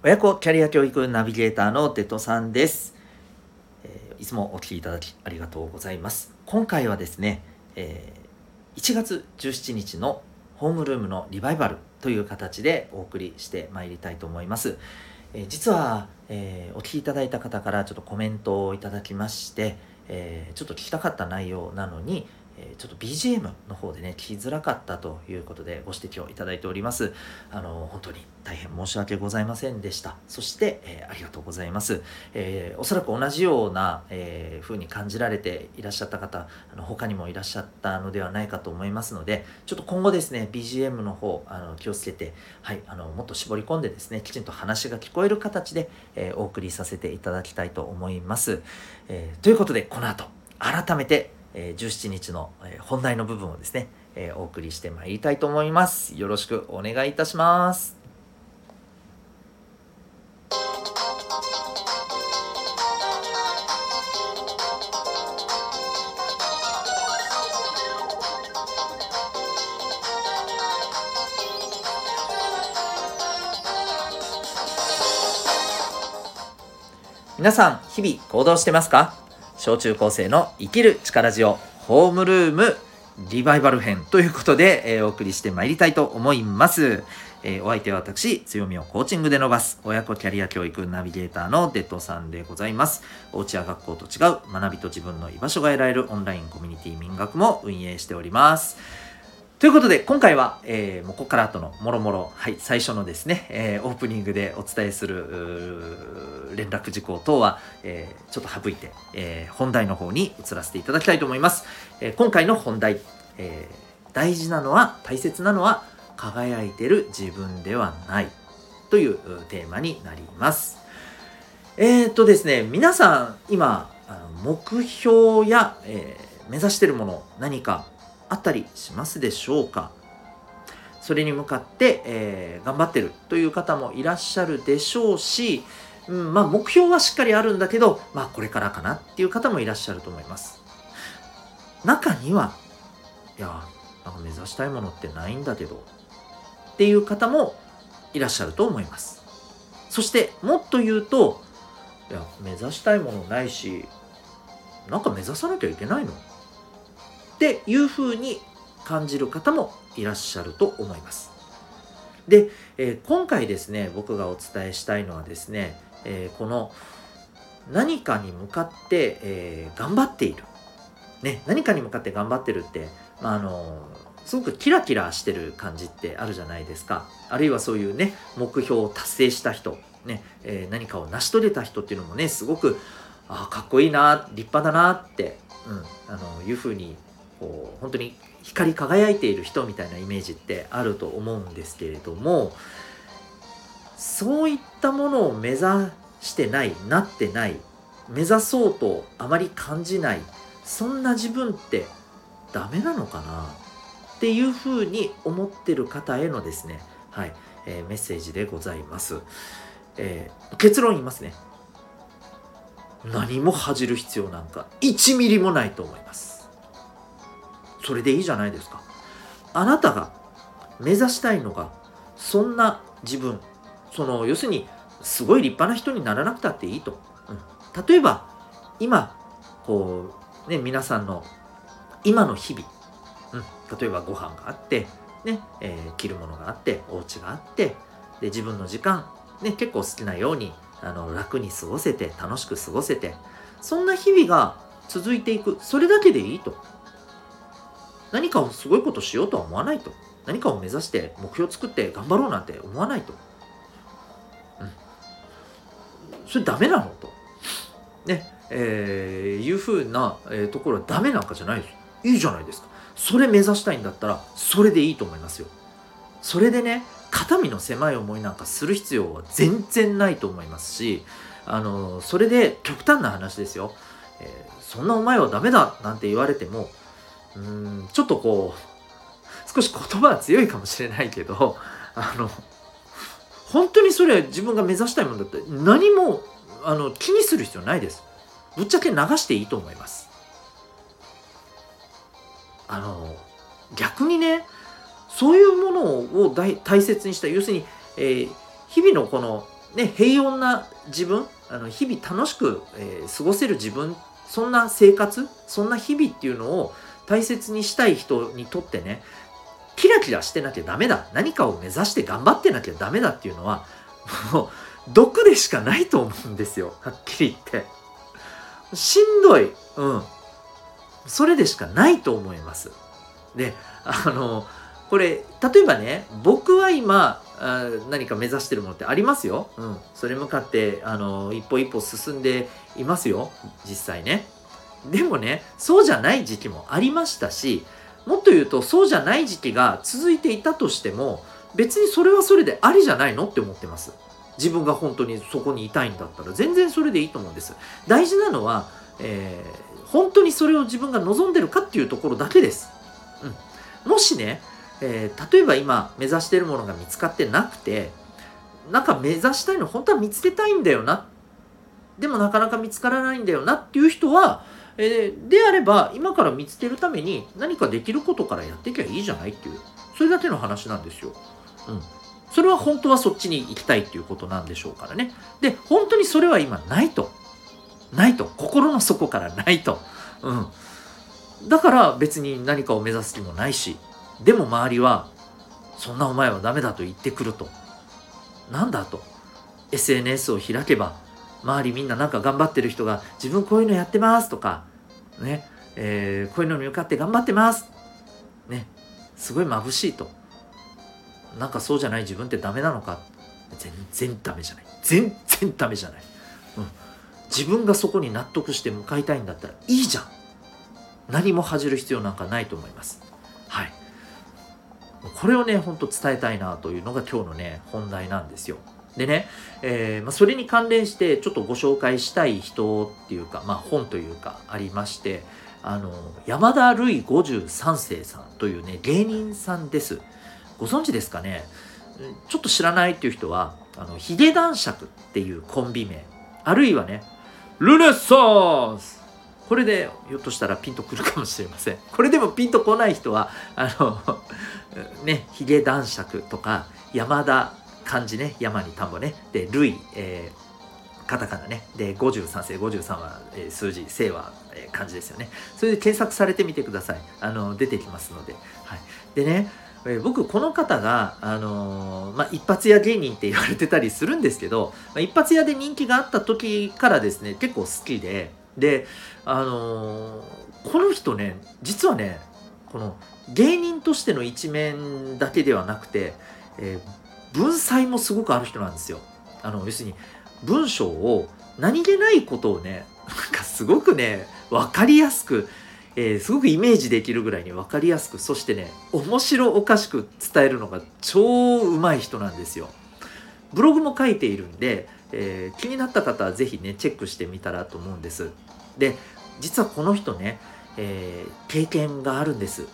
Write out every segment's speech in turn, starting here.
親子キャリア教育ナビゲーターのデトさんです、えーいつもお聞きいただきありがとうございます。今回はですね、えー1月17日のホームルームのリバイバルという形でお送りしてまいりたいと思います、えー実は、えーお聞きいただいた方からちょっとコメントをいただきまして、えーちょっと聞きたかった内容なのに、えちょっと BGM の方でね聞きづらかったということでご指摘をいただいております。あの本当に大変申し訳ございませんでした。そして、えーありがとうございます、えーおそらく同じような、えー風に感じられていらっしゃった方あの他にもいらっしゃったのではないかと思いますのでちょっと今後ですね BGM の方あの気をつけて、はい、あのもっと絞り込んでですねきちんと話が聞こえる形で、えお送りさせていただきたいと思います、えということでこの後改めて、え17日の、本題の部分をですね、えお送りしてまいりたいと思います。よろしくお願いいたします。皆さん日々行動してますか？小中高生の生きる力ジオホームルームリバイバル編ということで、えーお送りしてまいりたいと思います、えーお相手は私強みをコーチングで伸ばす親子キャリア教育ナビゲーターのデッドさんでございます。おうちや学校と違う学びと自分の居場所が得られるオンラインコミュニティ民学も運営しております。ということで今回は、えーもうここから後のもろもろ、はい、最初のですね、えーオープニングでお伝えする連絡事項等は、えーちょっと省いて、えー本題の方に移らせていただきたいと思います。えー今回の本題、えー大事なのは大切なのは輝いてる自分ではないというテーマになります。えーっとですね皆さん今目標や、えー目指しているもの何かあったりしますでしょうか？それに向かって、えー頑張ってるという方もいらっしゃるでしょうし、うん、まあ目標はしっかりあるんだけど、まあこれからかなっていう方もいらっしゃると思います。中には、いや、なんか目指したいものってないんだけど、っていう方もいらっしゃると思います。そしてもっと言うと、いや、目指したいものないし、なんか目指さなきゃいけないの？っていうふうに感じる方もいらっしゃると思います。で、えー今回ですね僕がお伝えしたいのはですね、えーこの何かに向かって、えー頑張っている、ね、何かに向かって頑張ってるって、まあ、あのすごくキラキラしてる感じってあるじゃないですかあるいはそういうね目標を達成した人、ねえー何かを成し遂げた人っていうのもねすごくあかっこいいな立派だなって、うん、あのいうふうにこう本当に光り輝いている人みたいなイメージってあると思うんですけれどもそういったものを目指してないなってない目指そうとあまり感じないそんな自分ってダメなのかなっていうふうに思ってる方へのですねはい、えーメッセージでございます、えー結論言いますね。何も恥じる必要なんか1ミリもないと思います。それでいいじゃないですか。あなたが目指したいのがそんな自分。その要するにすごい立派な人にならなくたっていいと、うん、例えば今こうね皆さんの今の日々、うん、例えばご飯があってね、えー着るものがあってお家があってで自分の時間ね結構好きなようにあの楽に過ごせて楽しく過ごせてそんな日々が続いていく。それだけでいいと。何かをすごいことしようとは思わないと。何かを目指して目標を作って頑張ろうなんて思わないと、うん、それダメなのと。ね。えーいうふうな、えーところはダメなんかじゃないです。いいじゃないですか。それ目指したいんだったらそれでいいと思いますよ。それでね肩身の狭い思いなんかする必要は全然ないと思いますしあのそれで極端な話ですよ、えーそんなお前はダメだなんて言われてもうーんちょっとこう少し言葉は強いかもしれないけどあの本当にそれは自分が目指したいものだって何もあの気にする必要ないです。ぶっちゃけ流していいと思います。あの逆にねそういうものを大大切にした要するに、えー日々のこの、ね、平穏な自分あの日々楽しく、えー、過ごせる自分そんな生活そんな日々っていうのを大切にしたい人にとってねキラキラしてなきゃダメだ。何かを目指して頑張ってなきゃダメだっていうのはもう毒でしかないと思うんですよ。はっきり言って。しんどい。うん。それでしかないと思います。であのこれ例えばね僕は今あ何か目指してるものってありますよ、うん、それ向かってあの一歩一歩進んでいますよ。実際ね。でもねそうじゃない時期もありましたしもっと言うとそうじゃない時期が続いていたとしても別にそれはそれでありじゃないのって思ってます。自分が本当にそこにいたいんだったら。全然それでいいと思うんです。大事なのは、えー、本当にそれを自分が望んでるかっていうところだけです、うん、もしねえー、例えば今目指してるものが見つかってなくてなんか目指したいの本当は見つけたいんだよな。でもなかなか見つからないんだよなっていう人は、えー、であれば今から見つけるために何かできることからやっていけばいいじゃないっていうそれだけの話なんですよ。うん、それは本当はそっちに行きたいっていうことなんでしょうからね。で本当にそれは今ないと。ないと心の底からないと。うん、だから別に何かを目指す気もないしでも周りはそんなお前はダメだと言ってくるとなんだと SNS を開けば周りみんななんか頑張ってる人が自分こういうのやってますとかね、えー、こういうのに向かって頑張ってます。ねすごい眩しいと。なんかそうじゃない自分ってダメなのか。全然ダメじゃない。全然ダメじゃない、うん、自分がそこに納得して向かいたいんだったらいいじゃん。何も恥じる必要なんかないと思います。はい。これをねほんと伝えたいなというのが今日のね本題なんですよ。でね、えー、まあ、それに関連してちょっとご紹介したい人っていうか、まあ、本というかありましてあの山田るい53世さんというね芸人さんです。ご存知ですかね？ちょっと知らないっていう人はあのヒゲ男爵っていうコンビ名。あるいはねルネッサンス。これでひょっとしたらピンとくるかもしれません。これでもピンとこない人はあの ねヒゲ男爵とか山田漢字ね山に田んぼね。で類、えー、カタカナね。で53世53は、えー、数字生は、えー、漢字ですよね。それで検索されてみてください。あの出てきますので、はい、でねえ僕この方が、あの、まあ、一発屋芸人って言われてたりするんですけど、まあ、一発屋で人気があった時からですね結構好きで。であの、この人ね実はねこの芸人としての一面だけではなくて、えー、文才もすごくある人なんですよ。あの要するに文章を何気ないことをねなんかすごくね分かりやすく、えー、すごくイメージできるぐらいに分かりやすくそしてね面白おかしく伝えるのが超うまい人なんですよ。ブログも書いているんで、えー、気になった方は是非ねチェックしてみたらと思うんです。で実はこの人ね、えー、経験があるんです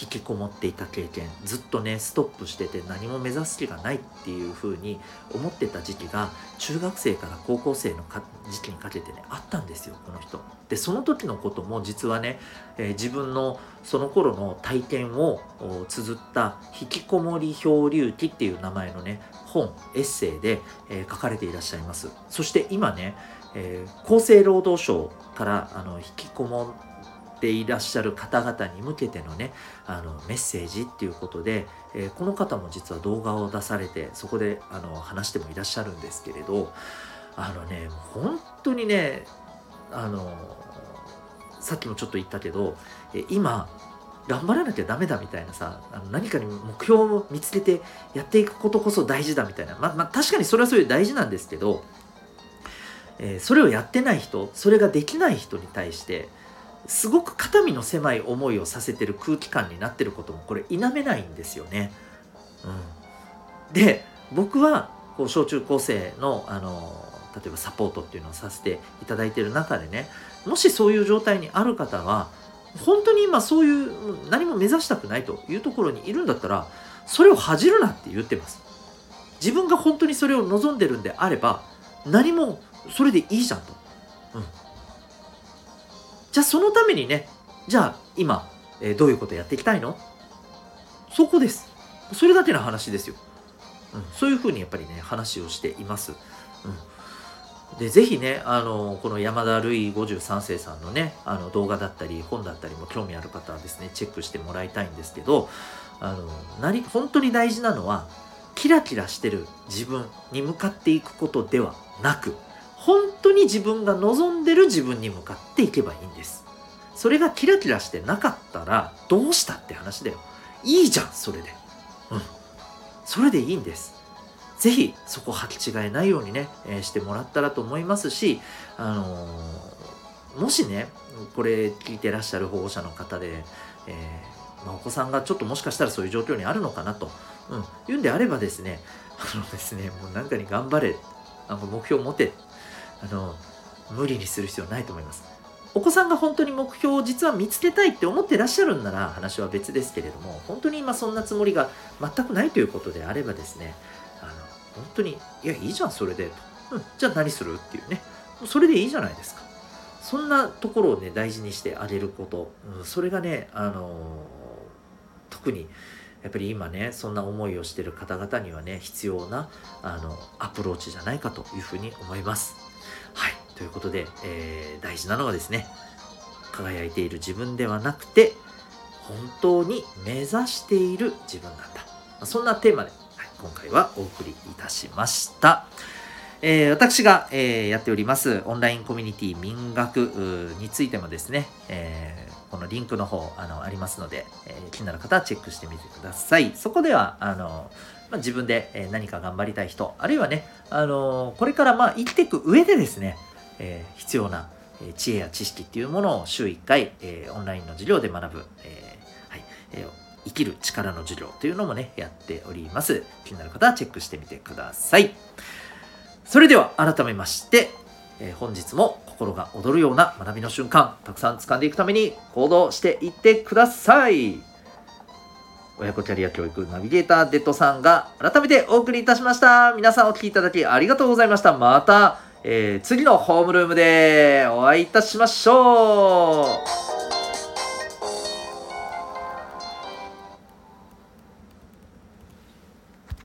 引きこもっていた経験ずっとねストップしてて何も目指す気がないっていう風に思ってた時期が中学生から高校生の時期にかけてねあったんですよこの人。でその時のことも実はね、えー、自分のその頃の体験を綴った「引きこもり漂流記」っていう名前のね本エッセイで、えー、書かれていらっしゃいます。そして今ねえー、厚生労働省からあの引きこもっていらっしゃる方々に向けてのねあのメッセージっていうことで、えー、この方も実は動画を出されてそこであの話してもいらっしゃるんですけれどあのね本当にねあのさっきもちょっと言ったけど、え今頑張らなきゃダメだみたいなさあの何かに目標を見つけてやっていくことこそ大事だみたいなまあ、まあ、確かにそれはそれで大事なんですけどえー、それをやってない人それができない人に対してすごく肩身の狭い思いをさせてる空気感になってることもこれ否めないんですよね。うん、で僕はこう小中高生のあの例えばサポートっていうのをさせていただいてる中でねもしそういう状態にある方は本当に今そういう何も目指したくないというところにいるんだったらそれを恥じるなって言ってます。自分が本当にそれを望んでるんであれば何もそれでいいじゃんと。うん。じゃあそのためにね、じゃあ今、えー、どういうことやっていきたいの？そこです。それだけの話ですよ。うん、そういうふうにやっぱりね話をしています。うん、でぜひねあのこの山田るい53世さんのねあの動画だったり本だったりも興味ある方はですねチェックしてもらいたいんですけどあの何本当に大事なのはキラキラしてる自分に向かっていくことではなく本当に自分が望んでる自分に向かっていけばいいんです。それがキラキラしてなかったらどうしたって話だよ。いいじゃん、それで。うん。それでいいんです。ぜひそこ履き違えないようにね、えー、してもらったらと思いますし、あのー、もしね、これ聞いてらっしゃる保護者の方で、えー、まあ、お子さんがちょっともしかしたらそういう状況にあるのかなと、うん、言うんであればですね、あのですね、もう何かに頑張れ、あの目標を持て、あの、無理にする必要ないと思います。お子さんが本当に目標を実は見つけたいって思ってらっしゃるんなら話は別ですけれども、本当に今そんなつもりが全くないということであればですね、あの、本当に、いや、いいじゃん、それで、と。うん、じゃあ何するっていうね。それでいいじゃないですか。そんなところをね、大事にしてあげること、うん、それがね、あのー、特に、やっぱり今ねそんな思いをしてる方々にはね必要なあのアプローチじゃないかというふうに思います。はいということで、えー、大事なのはですね輝いている自分ではなくて本当に目指している自分なんだそんなテーマで、はい、今回はお送りいたしました。えー、私が、えー、やっておりますオンラインコミュニティ民学についてもですね、えー、このリンクの方あのありますので、え気になる方はチェックしてみてください。そこではあの、まあ、自分で、え何か頑張りたい人あるいはね、あのこれからまあ生きていく上でですね、え必要な知恵や知識っていうものを週1回、えオンラインの授業で学ぶ、えはいえ生きる力の授業というのもねやっております。気になる方はチェックしてみてください。それでは改めまして、え、本日も心が躍るような学びの瞬間たくさん掴んでいくために行動していってください親子キャリア教育ナビゲーターデッドさんが改めてお送りいたしました。皆さんお聴きいただきありがとうございました。また、えー、次のホームルームでお会いいたしましょう。